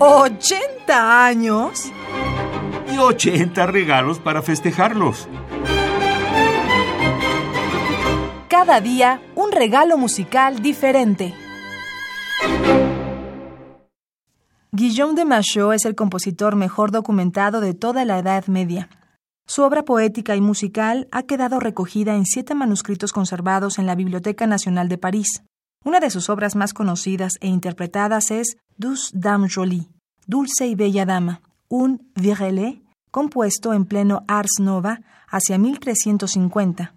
¿80 años? Y 80 regalos para festejarlos. Cada día un regalo musical diferente. Guillaume de Machaut es el compositor mejor documentado de toda la Edad Media. Su obra poética y musical ha quedado recogida en siete manuscritos conservados en la Biblioteca Nacional de París. Una de sus obras más conocidas e interpretadas es Douce Dame Jolie, Dulce y Bella Dama, un virelais compuesto en pleno Ars Nova hacia 1350.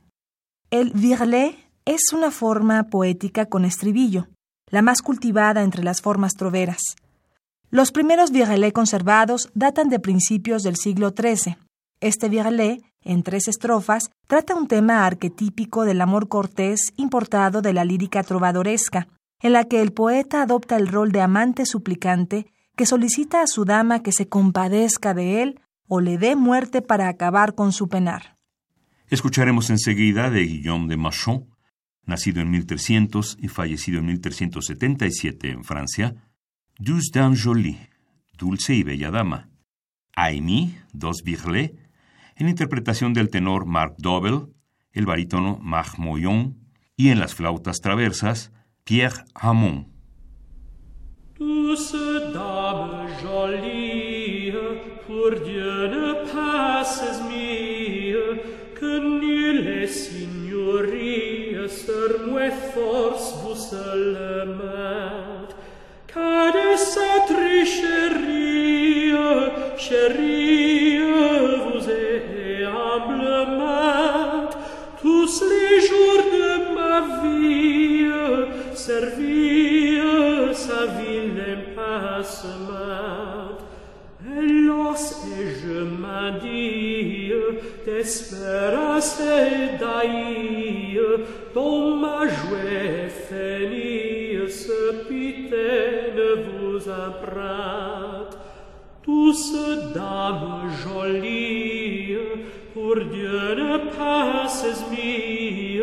El virelais es una forma poética con estribillo, la más cultivada entre las formas troveras. Los primeros virelais conservados datan de principios del siglo XIII. Este virelais, en tres estrofas, trata un tema arquetípico del amor cortés importado de la lírica trovadoresca, en la que el poeta adopta el rol de amante suplicante que solicita a su dama que se compadezca de él o le dé muerte para acabar con su penar. Escucharemos enseguida de Guillaume de Machon, nacido en 1300 y fallecido en 1377 en Francia, Douce Dame Jolie, Dulce y Bella Dama. Aimee, Dos Virlets, en interpretación del tenor Marc Dobel, el barítono Marc Moyon y en las flautas traversas Pierre Hamon. douce dame jolie, pour Dieu ne passes mie, que nulle signorie sur moi force vous seulement. Car de sa tricherie, chérie, vous est humblement, tous les jours de ma vie, servie passement. Hélas, et je m'en dis, d'espérance et d'aïe, dont ma joie finie, ce pitaine vous emprunte. Douce dame jolie, pour Dieu ne passes mie,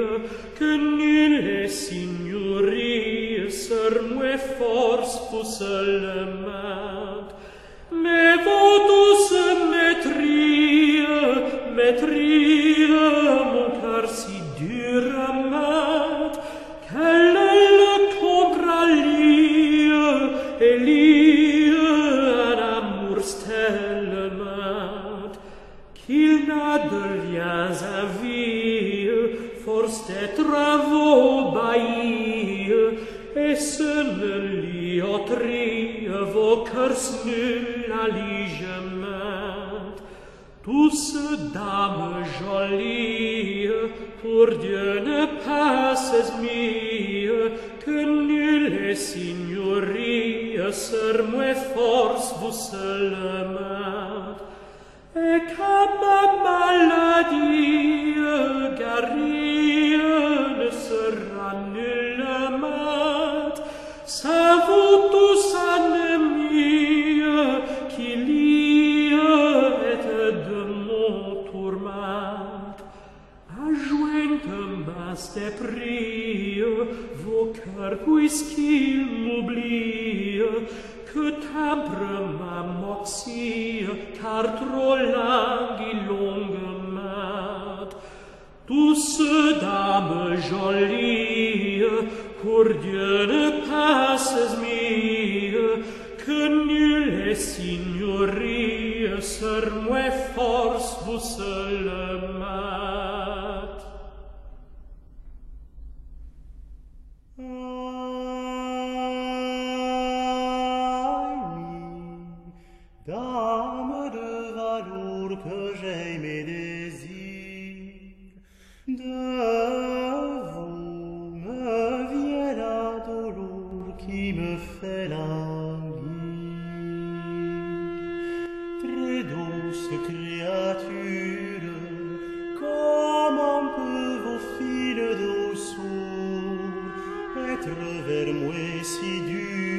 que nul est me fors pusellement, me votus me trie, me mon car si duram traverse nulle la ligemette. Tous dames jolies, pour Dieu ne passes mie, que nulle signorie ser mue force vous seulement. Et qu'à ma maladie, prie, vocar quisquil m'oublie, que timbre ma moxie, car trop langue longue mat. Douce dame jolie, pour Dieu ne passes mie, que nulle signorie, ser mue force vous être vers moi si dure,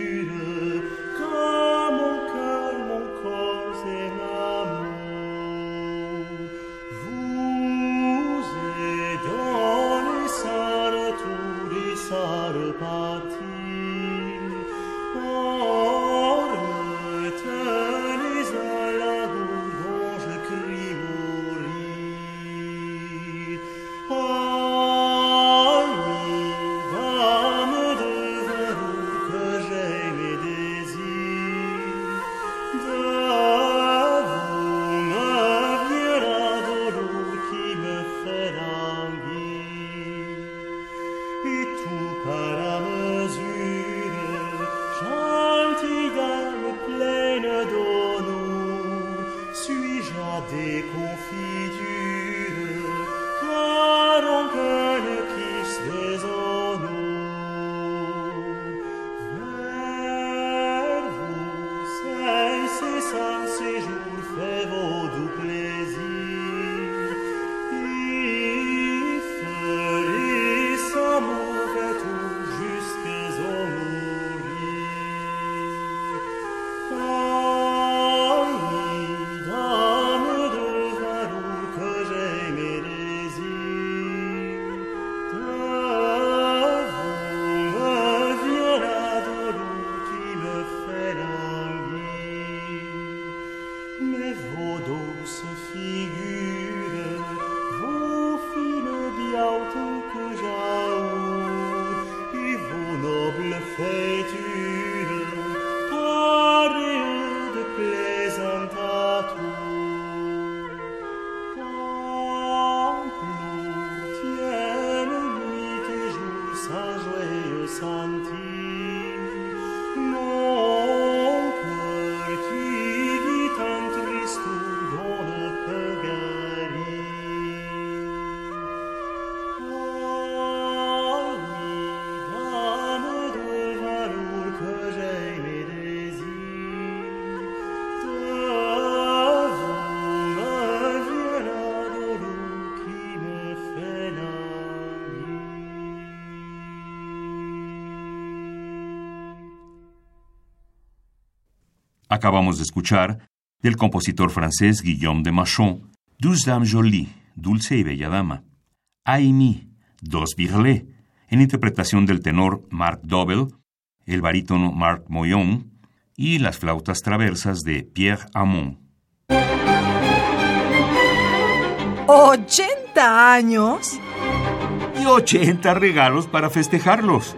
Acabamos de escuchar del compositor francés Guillaume de Machon, Douce Dame Jolie, Dulce y Bella Dama, Aimee, Dos Virlets, en interpretación del tenor Marc Dobel, el barítono Marc Moyon y las flautas traversas de Pierre Amon. ¿80 años? Y 80 regalos para festejarlos.